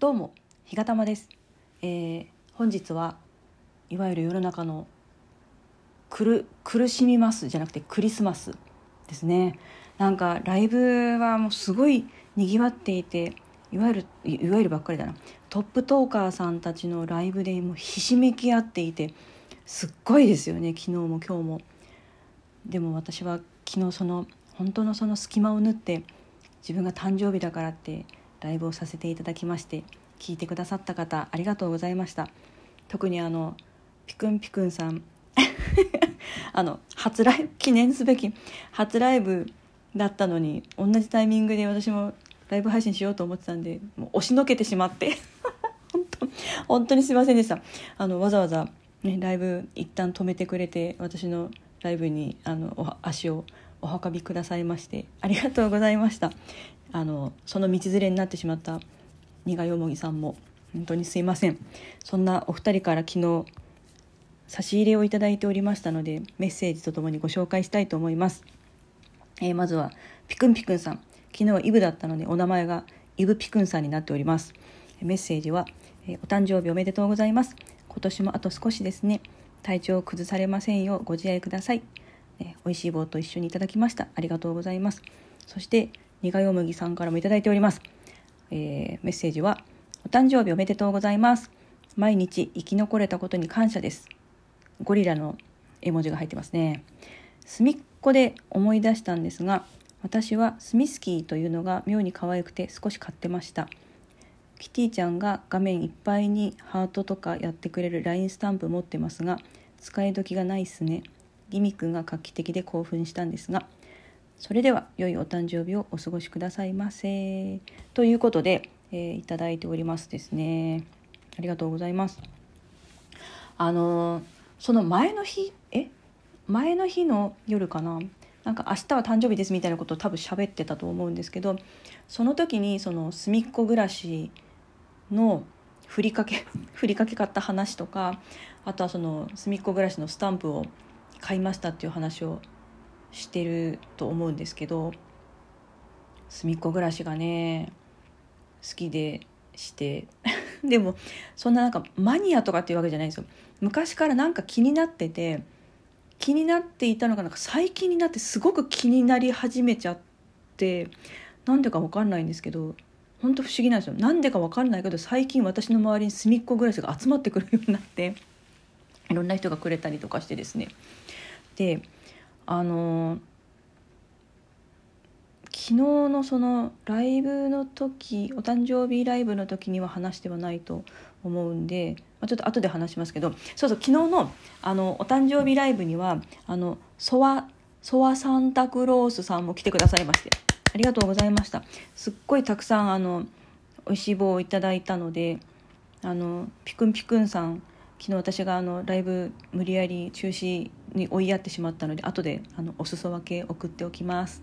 どうも日がたです、えー本日はいわゆる世の中のくる苦しみますじゃなくてクリスマスですね。なんかライブはもうすごいにぎわっていていわゆるいいわゆるばっかりだな。トップトーカーさんたちのライブでもうひしめき合っていてすっごいですよね昨日も今日も。でも私は昨日その本当のその隙間を縫って自分が誕生日だからってライブをさせていただきまして聞いてくださった方ありがとうございました。特にあのピクンピクンさん あの初ライブ記念すべき初ライブだったのに同じタイミングで私もライブ配信しようと思ってたんでもう押しのけてしまって 本当本当にすいませんでした。あのわざわざ、ね、ライブ一旦止めてくれて私のライブにあの足をお運びくださいましてありがとうございました。あのその道連れになってしまった苦よもぎさんも本当にすいません。そんなお二人から昨日差し入れをいただいておりましたのでメッセージとともにご紹介したいと思います、えーまずはピクンピクンさん。昨日はイブだったのでお名前がイブピクンさんになっております。メッセージは、えーお誕生日おめでとうございます。今年もあと少しですね。体調を崩されませんようご自愛ください、えー、美味しい棒と一緒にいただきました。ありがとうございます。そして苦よむぎさんからもいただいております、えーメッセージはお誕生日おめでとうございます。毎日生き残れたことに感謝です。ゴリラの絵文字が入ってますね。隅っこで思い出したんですが私はスミスキーというのが妙に可愛くて少し買ってました。キティちゃんが画面いっぱいにハートとかやってくれる LINE スタンプ持ってますが使い時がないっすね。ギミックが画期的で興奮したんですがそれでは良いお誕生日をお過ごしくださいませ。ということで、えーいただいておりますですね。ありがとうございます。あのーその前の日え？前の日の夜かな？なんか明日は誕生日ですみたいなことを多分喋ってたと思うんですけどその時にその隅っこ暮らしのふりかけ ふりかけ買った話とかあとはその隅っこ暮らしのスタンプを買いましたっていう話をしてると思うんですけど隅っこ暮らしがね好きでして。でもそんななんかマニアとかっていうわけじゃないんですよ。昔からなんか気になってて気になっていたのがなんか最近になってすごく気になり始めちゃってなんでか分かんないんですけど本当不思議なんですよ。なんでか分かんないけど最近私の周りに隅っこ暮らしが集まってくるようになっていろんな人がくれたりとかしてですね。であの昨日のそのライブの時お誕生日ライブの時には話してはないと思うんで、まあ、ちょっと後で話しますけどそうそう昨日のあのお誕生日ライブにはあのソワソワサンタクロースさんも来てくださいましてありがとうございました。すっごいたくさんあの美味しい棒をいただいたのであのピクンピクンさん昨日私があのライブ無理やり中止に追いやってしまったので後であのお裾分け送っておきます。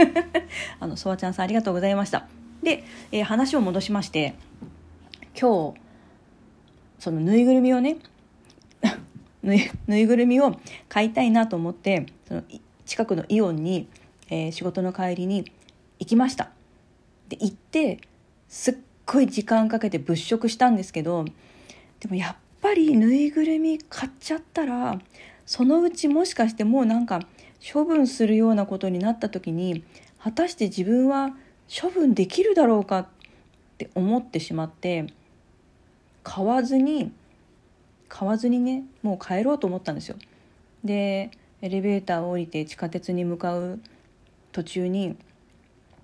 あのソワちゃんさんありがとうございました。で、えー話を戻しまして今日そのぬいぐるみをね ぬいぬいぐるみを買いたいなと思ってその近くのイオンに、えー仕事の帰りに行きました。で行ってすっごい時間かけて物色したんですけどでもやっぱりぬいぐるみ買っちゃったらそのうちもしかしてもうなんか処分するようなことになった時に果たして自分は処分できるだろうかって思ってしまって買わずに買わずにねもう帰ろうと思ったんですよ。でエレベーターを降りて地下鉄に向かう途中に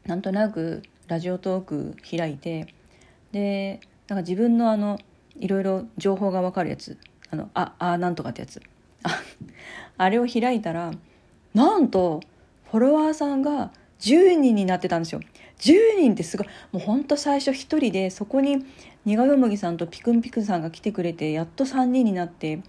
なんとなくラジオトーク開いてでなんか自分のあのいろいろ情報が分かるやつ。あのああなんとかってやつ。あれを開いたらなんとフォロワーさんが10人になってたんですよ。10人ってすごいもうほんと最初1人でそこに苦よもぎさんとピクンピクンさんが来てくれてやっと3人になって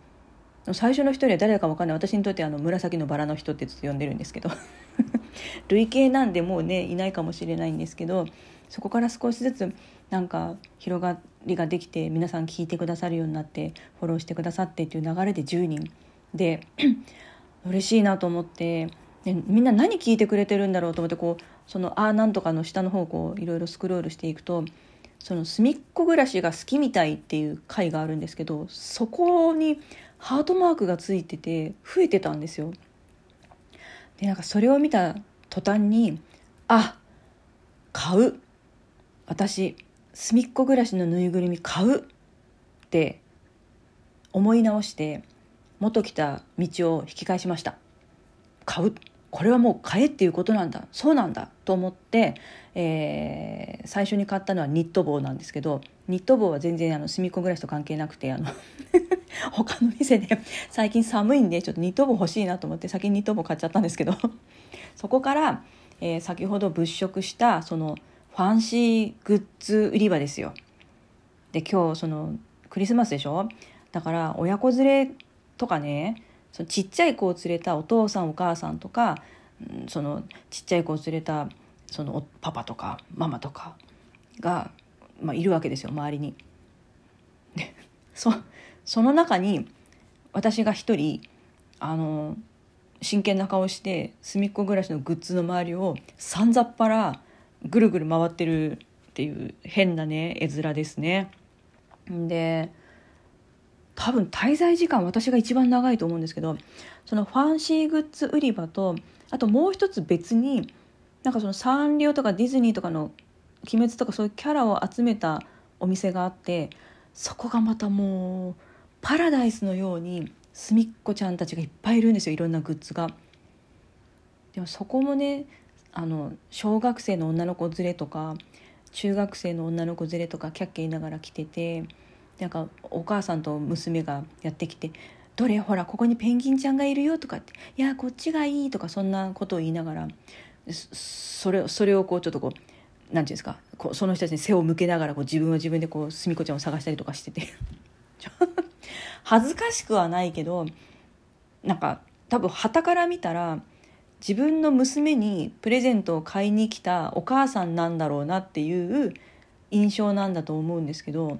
最初の1人は誰だか分かんない。私にとってあの紫のバラの人ってずっと呼んでるんですけど。累計なんでもうねいないかもしれないんですけどそこから少しずつなんか広がりができて皆さん聞いてくださるようになってフォローしてくださってっていう流れで10人で 嬉しいなと思ってでみんな何聞いてくれてるんだろうと思ってこうその「あーなんとか」の下の方こういろいろスクロールしていくとその隅っこ暮らしが好きみたいっていう回があるんですけどそこにハートマークがついてて増えてたんですよ。でなんかそれを見た途端にあ買う私隅っこ暮らしのぬいぐるみ買うって思い直して元来た道を引き返しました。買う？これはもう買えっていうことなんだ。そうなんだ。と思って、えー、最初に買ったのはニット帽なんですけどニット帽は全然あの隅っこ暮らしと関係なくてあの 他の店で最近寒いんでちょっとニット帽欲しいなと思って先にニット帽買っちゃったんですけど。そこから、えー、先ほど物色したそのファンシーグッズ売り場ですよ。で今日そのクリスマスでしょ？だから親子連れとかねそのちっちゃい子を連れたお父さんお母さんとかそのちっちゃい子を連れたそのパパとかママとかが、まあ、いるわけですよ周りに。でそその中に私が一人あの真剣な顔して隅っこ暮らしのグッズの周りをさんざっぱらぐるぐる回ってるっていう変なね絵面ですね。で多分滞在時間私が一番長いと思うんですけどそのファンシーグッズ売り場とあともう一つ別になんかそのサンリオとかディズニーとかの「鬼滅」とかそういうキャラを集めたお店があってそこがまたもうパラダイスのようにすみっこちゃんたちがいっぱいいるんですよいろんなグッズが。でもそこもねあの小学生の女の子連れとか中学生の女の子連れとかキャッキャ言いながら来ててなんかお母さんと娘がやってきて「どれ？ほらここにペンギンちゃんがいるよ」とかって「いやこっちがいい」とかそんなことを言いながらそれそれをこうちょっとこう何て言うんですかこうその人たちに背を向けながらこう自分は自分でこうすみこちゃんを探したりとかしてて。恥ずかしくはないけどなんか多分はたから見たら自分の娘にプレゼントを買いに来たお母さんなんだろうなっていう印象なんだと思うんですけど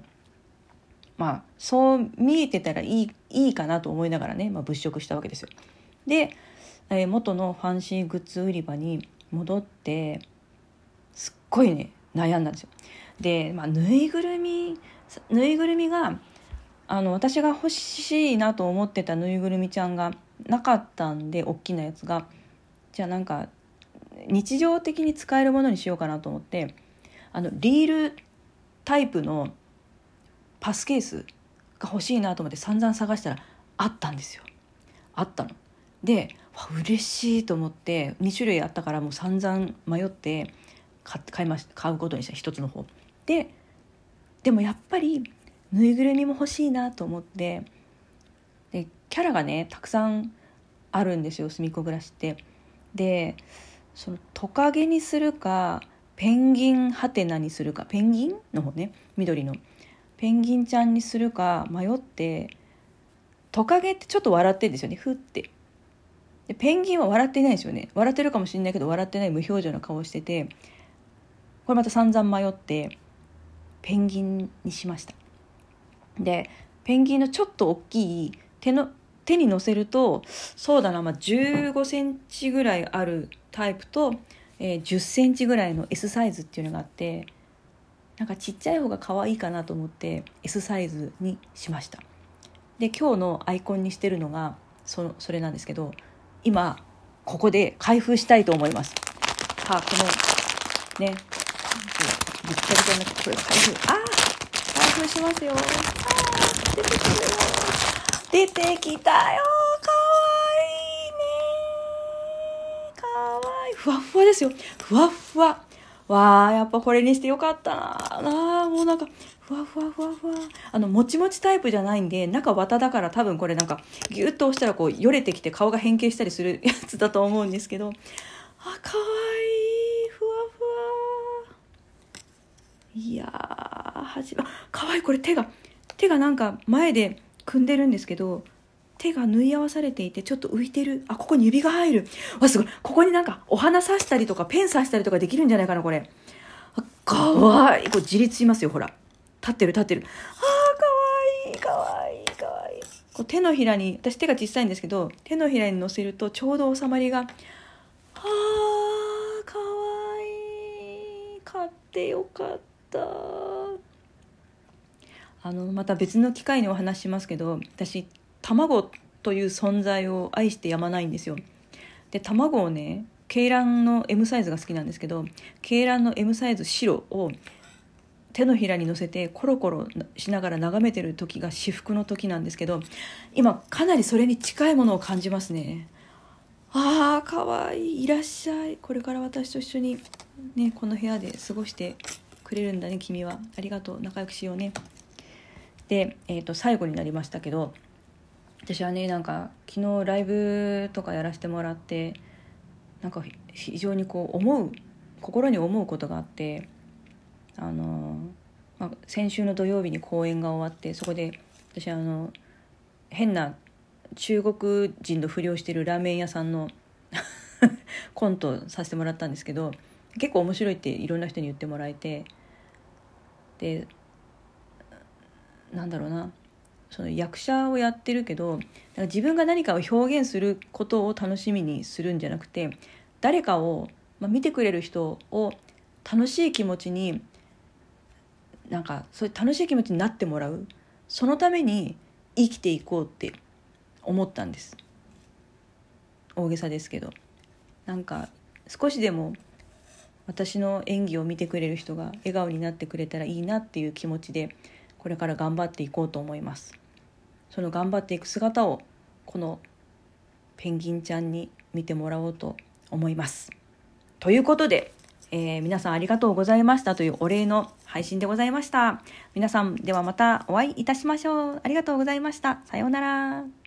まあそう見えてたらいいいいかなと思いながらね、まあ、物色したわけですよ。で、えー、元のファンシーグッズ売り場に戻ってすっごいね悩んだんですよ。で、まあ、ぬいぐるみぬいぐるみがあの私が欲しいなと思ってたぬいぐるみちゃんがなかったんで大きなやつがじゃあなんか日常的に使えるものにしようかなと思ってあのリールタイプのパスケースが欲しいなと思って散々探したらあったんですよ。あったの。で嬉しいと思って2種類あったからもう散々迷って買いまし買うことにした一つの方。ででもやっぱりぬいぐるみも欲しいなと思ってでキャラがねたくさんあるんですよすみっこ暮らしって。でそのトカゲにするかペンギンハテナにするかペンギンの方ね緑の。ペンギンちゃんにするか迷ってトカゲってちょっと笑ってんですよねふって。でペンギンは笑ってないですよね。笑ってるかもしれないけど笑ってない無表情な顔しててこれまた散々迷ってペンギンにしました。でペンギンのちょっと大きい手の手に乗せるとそうだな、まあ、15センチぐらいあるタイプと、えー、10センチぐらいの S サイズっていうのがあってなんかちっちゃい方が可愛いかなと思って S サイズにしました。で今日のアイコンにしてるのがそのそれなんですけど今ここで開封したいと思います。さあこのねぐっちゃぐちゃになってこれ開封ああ開封しますよ。あ出てくるよ。出てきたよ。かわいいね。かわいい。ふわふわですよ。ふわふわ。わあやっぱこれにしてよかったな。あもうなんかふわふわふわふわ。あのもちもちタイプじゃないんで中綿だから多分これなんかギュッと押したらこうよれてきて顔が変形したりするやつだと思うんですけど。あかわいい。ふわふわ。いやーはじまかわいい。これ手が手がなんか前で組んでるんですけど手が縫い合わされていてちょっと浮いてる。あここに指が入る。わすごい。ここになんかお花刺したりとかペン刺したりとかできるんじゃないかなこれ。かわいい。これ自立しますよほら。立ってる立ってる。あーかわいい。かわいいかわいい。こう手のひらに私手が小さいんですけど手のひらに乗せるとちょうど収まりがあーかわいい。買ってよかった。あのまた別の機会にお話しますけど私卵という存在を愛してやまないんですよ。で卵をね鶏卵の M サイズが好きなんですけど鶏卵の M サイズ白を手のひらに乗せてコロコロしながら眺めてる時が至福の時なんですけど今かなりそれに近いものを感じますね。あーかわいいいらっしゃい。これから私と一緒にねこの部屋で過ごしてくれるんだね君は。ありがとう。仲良くしようね。で、えー、と最後になりましたけど私はねなんか昨日ライブとかやらせてもらってなんか非常にこう思う心に思うことがあってあの、まあ、先週の土曜日に公演が終わってそこで私あの変な中国人のふりをしてるラーメン屋さんの コントさせてもらったんですけど結構面白いっていろんな人に言ってもらえてでなんだろうな。その役者をやってるけど自分が何かを表現することを楽しみにするんじゃなくて誰かを、まあ、見てくれる人を楽しい気持ちになんかそういう楽しい気持ちになってもらう。そのために生きていこうって思ったんです。大げさですけど。なんか少しでも私の演技を見てくれる人が笑顔になってくれたらいいなっていう気持ちでこれから頑張っていこうと思います。その頑張っていく姿をこのペンギンちゃんに見てもらおうと思います。ということで、えー、皆さんありがとうございました。というお礼の配信でございました。皆さんではまたお会いいたしましょう。ありがとうございました。さようなら。